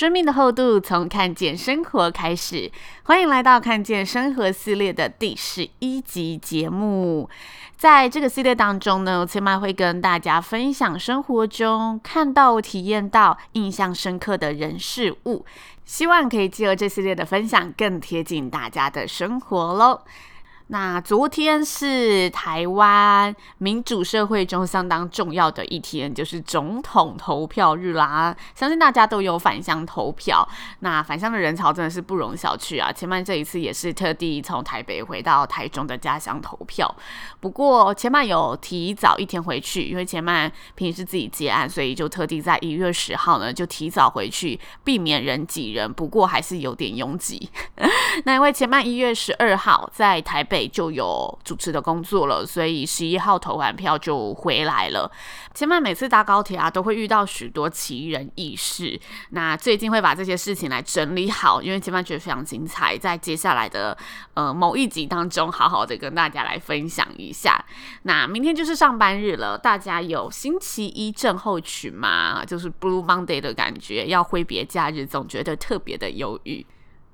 生命的厚度，从看见生活开始。欢迎来到看见生活系列的第十一集节目。在这个系列当中呢，千曼会跟大家分享生活中看到、体验到、印象深刻的人事物，希望可以借由这系列的分享，更贴近大家的生活喽。那昨天是台湾民主社会中相当重要的一天，就是总统投票日啦。相信大家都有返乡投票，那返乡的人潮真的是不容小觑啊。前曼这一次也是特地从台北回到台中的家乡投票，不过前曼有提早一天回去，因为前曼平时自己接案，所以就特地在一月十号呢就提早回去，避免人挤人。不过还是有点拥挤。那因为前曼一月十二号在台北。就有主持的工作了，所以十一号投完票就回来了。千曼每次搭高铁啊，都会遇到许多奇人异事。那最近会把这些事情来整理好，因为千曼觉得非常精彩，在接下来的呃某一集当中，好好的跟大家来分享一下。那明天就是上班日了，大家有星期一症候群吗？就是 Blue Monday 的感觉，要挥别假日，总觉得特别的忧郁。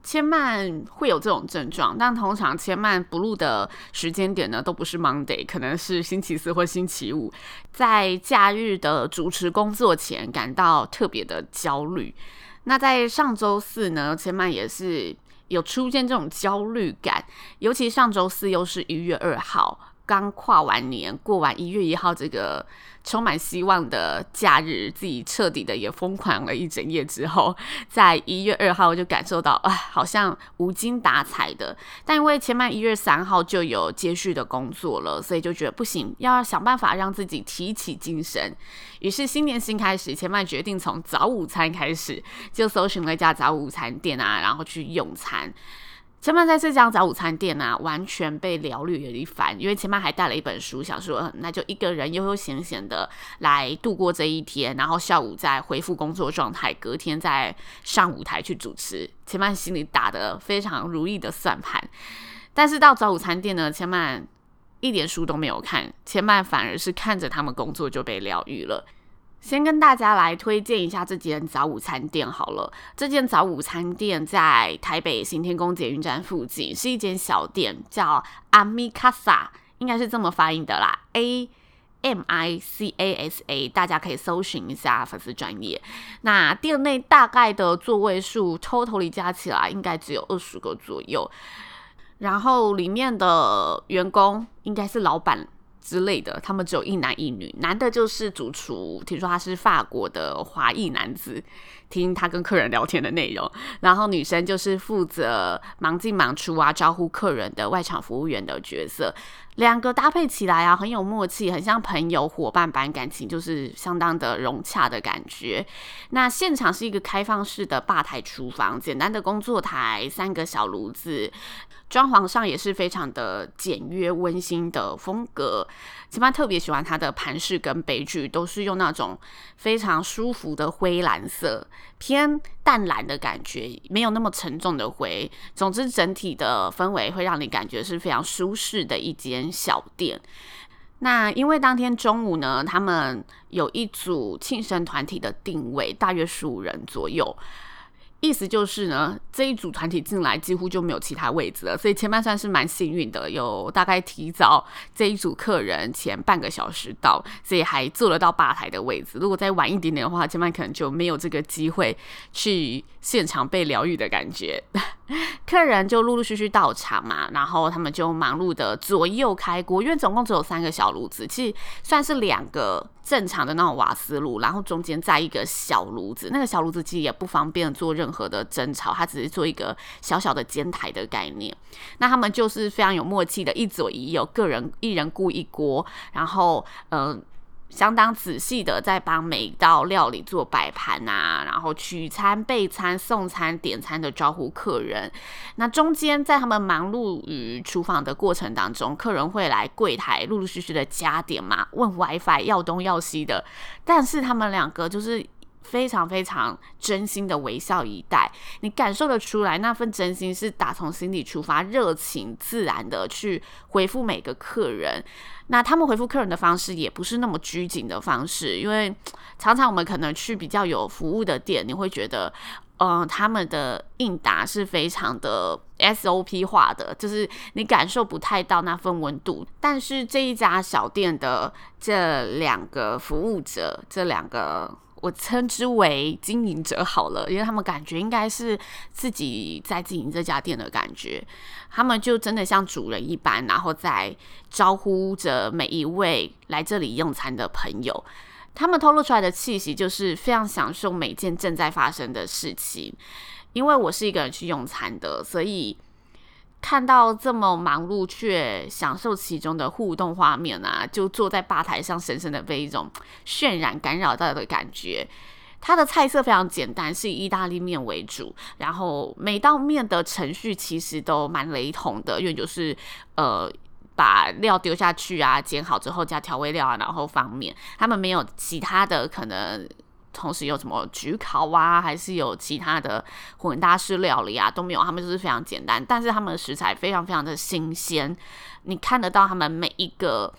千曼会有这种症状，但通常千曼不录的时间点呢，都不是 Monday，可能是星期四或星期五，在假日的主持工作前感到特别的焦虑。那在上周四呢，千曼也是有出现这种焦虑感，尤其上周四又是一月二号。刚跨完年，过完一月一号这个充满希望的假日，自己彻底的也疯狂了一整夜之后，在一月二号就感受到，哎，好像无精打采的。但因为千曼一月三号就有接续的工作了，所以就觉得不行，要想办法让自己提起精神。于是新年新开始，千曼决定从早午餐开始，就搜寻了一家早午餐店啊，然后去用餐。千曼在这家早午餐店啊，完全被疗愈了一番。因为千曼还带了一本书，想说那就一个人悠悠闲闲的来度过这一天，然后下午再恢复工作状态，隔天再上舞台去主持。千曼心里打得非常如意的算盘。但是到早午餐店呢，千曼一点书都没有看，千曼反而是看着他们工作就被疗愈了。先跟大家来推荐一下这间早午餐店好了。这间早午餐店在台北行天宫捷运站附近，是一间小店，叫阿米卡萨，应该是这么发音的啦，A M I C A S A，大家可以搜寻一下粉丝专业。那店内大概的座位数，totally 加起来应该只有二十个左右。然后里面的员工应该是老板。之类的，他们只有一男一女，男的就是主厨，听说他是法国的华裔男子，听他跟客人聊天的内容，然后女生就是负责忙进忙出啊，招呼客人的外场服务员的角色，两个搭配起来啊，很有默契，很像朋友伙伴般，感情就是相当的融洽的感觉。那现场是一个开放式的吧台厨房，简单的工作台，三个小炉子。装潢上也是非常的简约温馨的风格，千曼特别喜欢它的盘饰跟杯具，都是用那种非常舒服的灰蓝色，偏淡蓝的感觉，没有那么沉重的灰。总之，整体的氛围会让你感觉是非常舒适的一间小店。那因为当天中午呢，他们有一组庆生团体的定位，大约十五人左右。意思就是呢，这一组团体进来几乎就没有其他位置了，所以前半算是蛮幸运的，有大概提早这一组客人前半个小时到，所以还坐得到吧台的位置。如果再晚一点点的话，前半可能就没有这个机会去现场被疗愈的感觉。客人就陆陆续续到场嘛，然后他们就忙碌的左右开锅，因为总共只有三个小炉子，其实算是两个正常的那种瓦斯炉，然后中间在一个小炉子。那个小炉子其实也不方便做任何的蒸炒，它只是做一个小小的煎台的概念。那他们就是非常有默契的，一左一右，个人一人顾一锅，然后嗯。相当仔细的在帮每一道料理做摆盘啊，然后取餐、备餐、送餐、点餐的招呼客人。那中间在他们忙碌于厨房的过程当中，客人会来柜台陆陆续续的加点嘛，问 WiFi 要东要西的。但是他们两个就是非常非常真心的微笑以待，你感受得出来那份真心是打从心底出发，热情自然的去回复每个客人。那他们回复客人的方式也不是那么拘谨的方式，因为常常我们可能去比较有服务的店，你会觉得，嗯、呃，他们的应答是非常的 SOP 化的，就是你感受不太到那份温度。但是这一家小店的这两个服务者，这两个。我称之为经营者好了，因为他们感觉应该是自己在经营这家店的感觉，他们就真的像主人一般，然后在招呼着每一位来这里用餐的朋友。他们透露出来的气息就是非常享受每件正在发生的事情。因为我是一个人去用餐的，所以。看到这么忙碌却享受其中的互动画面啊，就坐在吧台上，深深的被一种渲染感染到的感觉。它的菜色非常简单，是以意大利面为主，然后每道面的程序其实都蛮雷同的，因为就是呃把料丢下去啊，煎好之后加调味料啊，然后放面。他们没有其他的可能。同时有什么焗烤啊，还是有其他的混搭式料理啊，都没有，他们就是非常简单，但是他们的食材非常非常的新鲜，你看得到他们每一个。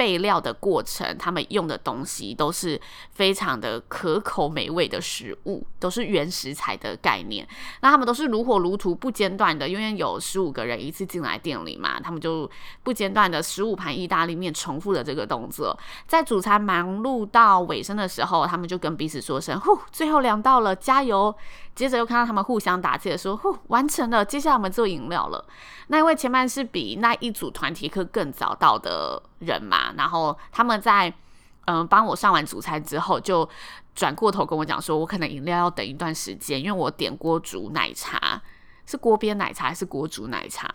备料的过程，他们用的东西都是非常的可口美味的食物，都是原食材的概念。那他们都是如火如荼不间断的，因为有十五个人一次进来店里嘛，他们就不间断的十五盘意大利面重复的这个动作。在主餐忙碌到尾声的时候，他们就跟彼此说声“呼”，最后两道了，加油。接着又看到他们互相打气的说：“呼，完成了，接下来我们做饮料了。”那因为前半是比那一组团体课更早到的人嘛，然后他们在嗯帮我上完主餐之后，就转过头跟我讲说：“我可能饮料要等一段时间，因为我点锅煮奶茶，是锅边奶茶还是锅煮奶茶？”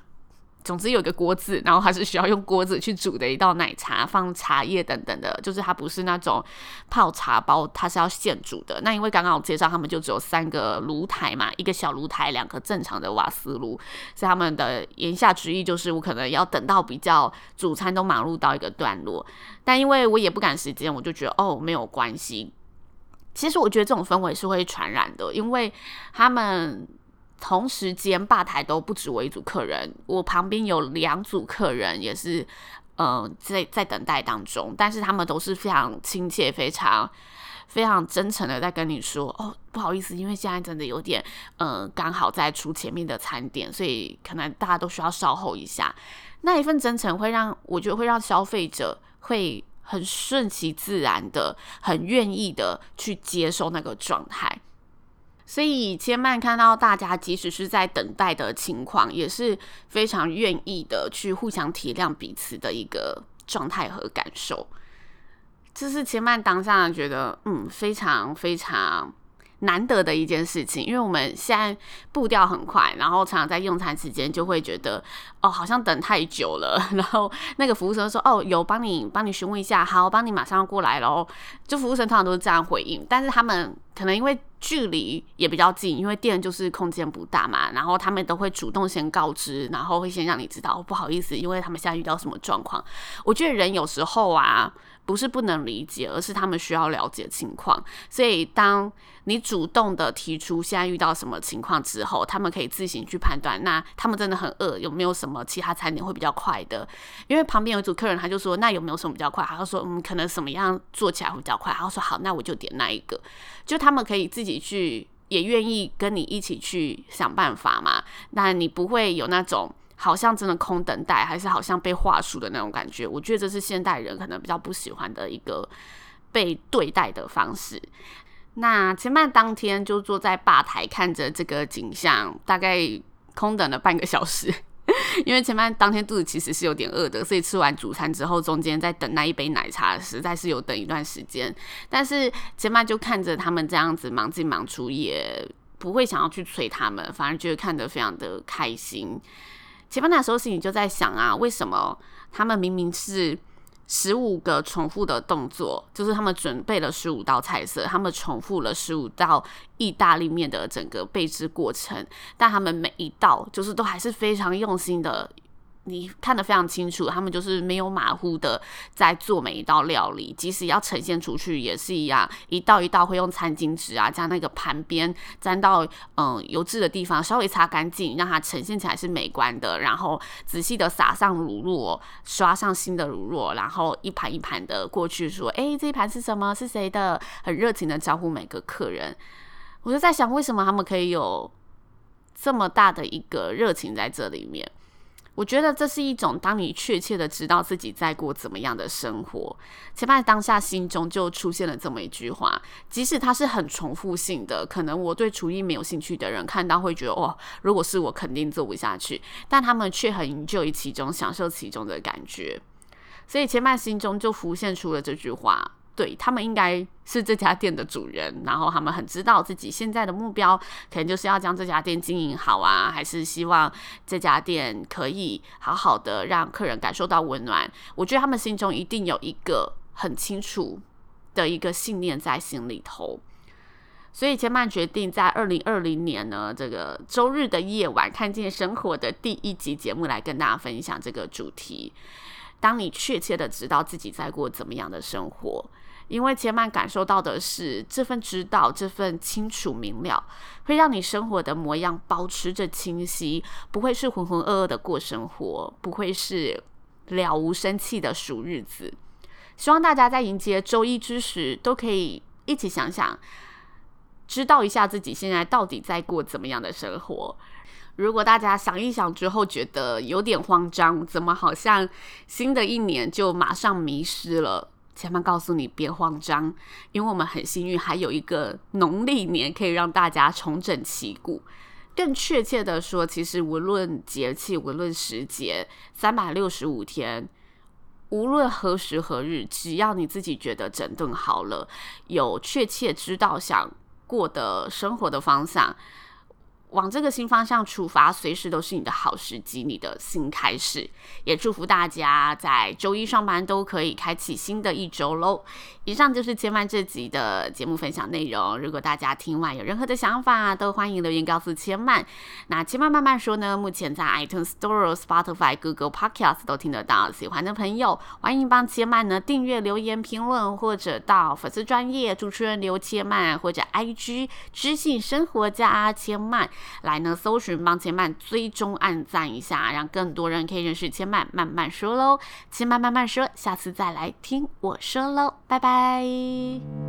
总之有一个锅子，然后它是需要用锅子去煮的一道奶茶，放茶叶等等的，就是它不是那种泡茶包，它是要现煮的。那因为刚刚我介绍他们就只有三个炉台嘛，一个小炉台，两个正常的瓦斯炉，所以他们的言下之意就是我可能要等到比较主餐都忙碌到一个段落，但因为我也不赶时间，我就觉得哦没有关系。其实我觉得这种氛围是会传染的，因为他们。同时间吧台都不止我一组客人，我旁边有两组客人也是，嗯、在在等待当中，但是他们都是非常亲切、非常非常真诚的在跟你说，哦，不好意思，因为现在真的有点，嗯、刚好在出前面的餐点，所以可能大家都需要稍后一下。那一份真诚会让我觉得会让消费者会很顺其自然的、很愿意的去接受那个状态。所以千曼看到大家，即使是在等待的情况，也是非常愿意的去互相体谅彼此的一个状态和感受。这是千曼当下觉得，嗯，非常非常。难得的一件事情，因为我们现在步调很快，然后常常在用餐时间就会觉得，哦，好像等太久了。然后那个服务生说，哦，有帮你帮你询问一下，好，帮你马上要过来喽。就服务生通常都是这样回应，但是他们可能因为距离也比较近，因为店就是空间不大嘛，然后他们都会主动先告知，然后会先让你知道，哦，不好意思，因为他们现在遇到什么状况。我觉得人有时候啊。不是不能理解，而是他们需要了解情况。所以，当你主动的提出现在遇到什么情况之后，他们可以自行去判断。那他们真的很饿，有没有什么其他餐点会比较快的？因为旁边有一组客人，他就说：“那有没有什么比较快？”他说：“嗯，可能什么样做起来会比较快。”他说：“好，那我就点那一个。”就他们可以自己去，也愿意跟你一起去想办法嘛。那你不会有那种。好像真的空等待，还是好像被话术的那种感觉。我觉得这是现代人可能比较不喜欢的一个被对待的方式。那前半当天就坐在吧台看着这个景象，大概空等了半个小时。因为千曼当天肚子其实是有点饿的，所以吃完主餐之后，中间在等那一杯奶茶，实在是有等一段时间。但是千曼就看着他们这样子忙进忙出，也不会想要去催他们，反而觉得看得非常的开心。前面那时候心里就在想啊，为什么他们明明是。十五个重复的动作，就是他们准备了十五道菜色，他们重复了十五道意大利面的整个备制过程，但他们每一道就是都还是非常用心的。你看得非常清楚，他们就是没有马虎的在做每一道料理，即使要呈现出去也是一样，一道一道会用餐巾纸啊，将那个盘边沾到嗯油渍的地方稍微擦干净，让它呈现起来是美观的，然后仔细的撒上乳酪，刷上新的乳酪，然后一盘一盘的过去说，哎、这一盘是什么？是谁的？很热情的招呼每个客人。我就在想，为什么他们可以有这么大的一个热情在这里面？我觉得这是一种，当你确切的知道自己在过怎么样的生活，前半当下心中就出现了这么一句话，即使它是很重复性的，可能我对厨艺没有兴趣的人看到会觉得，哦，如果是我肯定做不下去，但他们却很 enjoy 其中，享受其中的感觉，所以前半心中就浮现出了这句话。对，他们应该是这家店的主人，然后他们很知道自己现在的目标，可能就是要将这家店经营好啊，还是希望这家店可以好好的让客人感受到温暖。我觉得他们心中一定有一个很清楚的一个信念在心里头，所以千曼决定在二零二零年呢，这个周日的夜晚，看见生活的第一集节目来跟大家分享这个主题。当你确切的知道自己在过怎么样的生活。因为杰曼感受到的是这份知道，这份清楚明了，会让你生活的模样保持着清晰，不会是浑浑噩噩的过生活，不会是了无生气的数日子。希望大家在迎接周一之时，都可以一起想想，知道一下自己现在到底在过怎么样的生活。如果大家想一想之后觉得有点慌张，怎么好像新的一年就马上迷失了？千曼告诉你别慌张，因为我们很幸运，还有一个农历年可以让大家重整旗鼓。更确切的说，其实无论节气，无论时节，三百六十五天，无论何时何日，只要你自己觉得整顿好了，有确切知道想过的生活的方向。往这个新方向出发，随时都是你的好时机，你的新开始。也祝福大家在周一上班都可以开启新的一周喽。以上就是千曼这集的节目分享内容。如果大家听完有任何的想法，都欢迎留言告诉千曼。那千曼慢慢说呢，目前在 iTunes Store、Spotify、Google Podcast 都听得到。喜欢的朋友，欢迎帮千曼呢订阅、留言、评论，或者到粉丝专业主持人刘千曼，或者 IG 知性生活家千曼。来呢，搜寻帮千曼追踪按赞一下，让更多人可以认识千曼。慢慢说喽，千曼慢慢说，下次再来听我说喽，拜拜。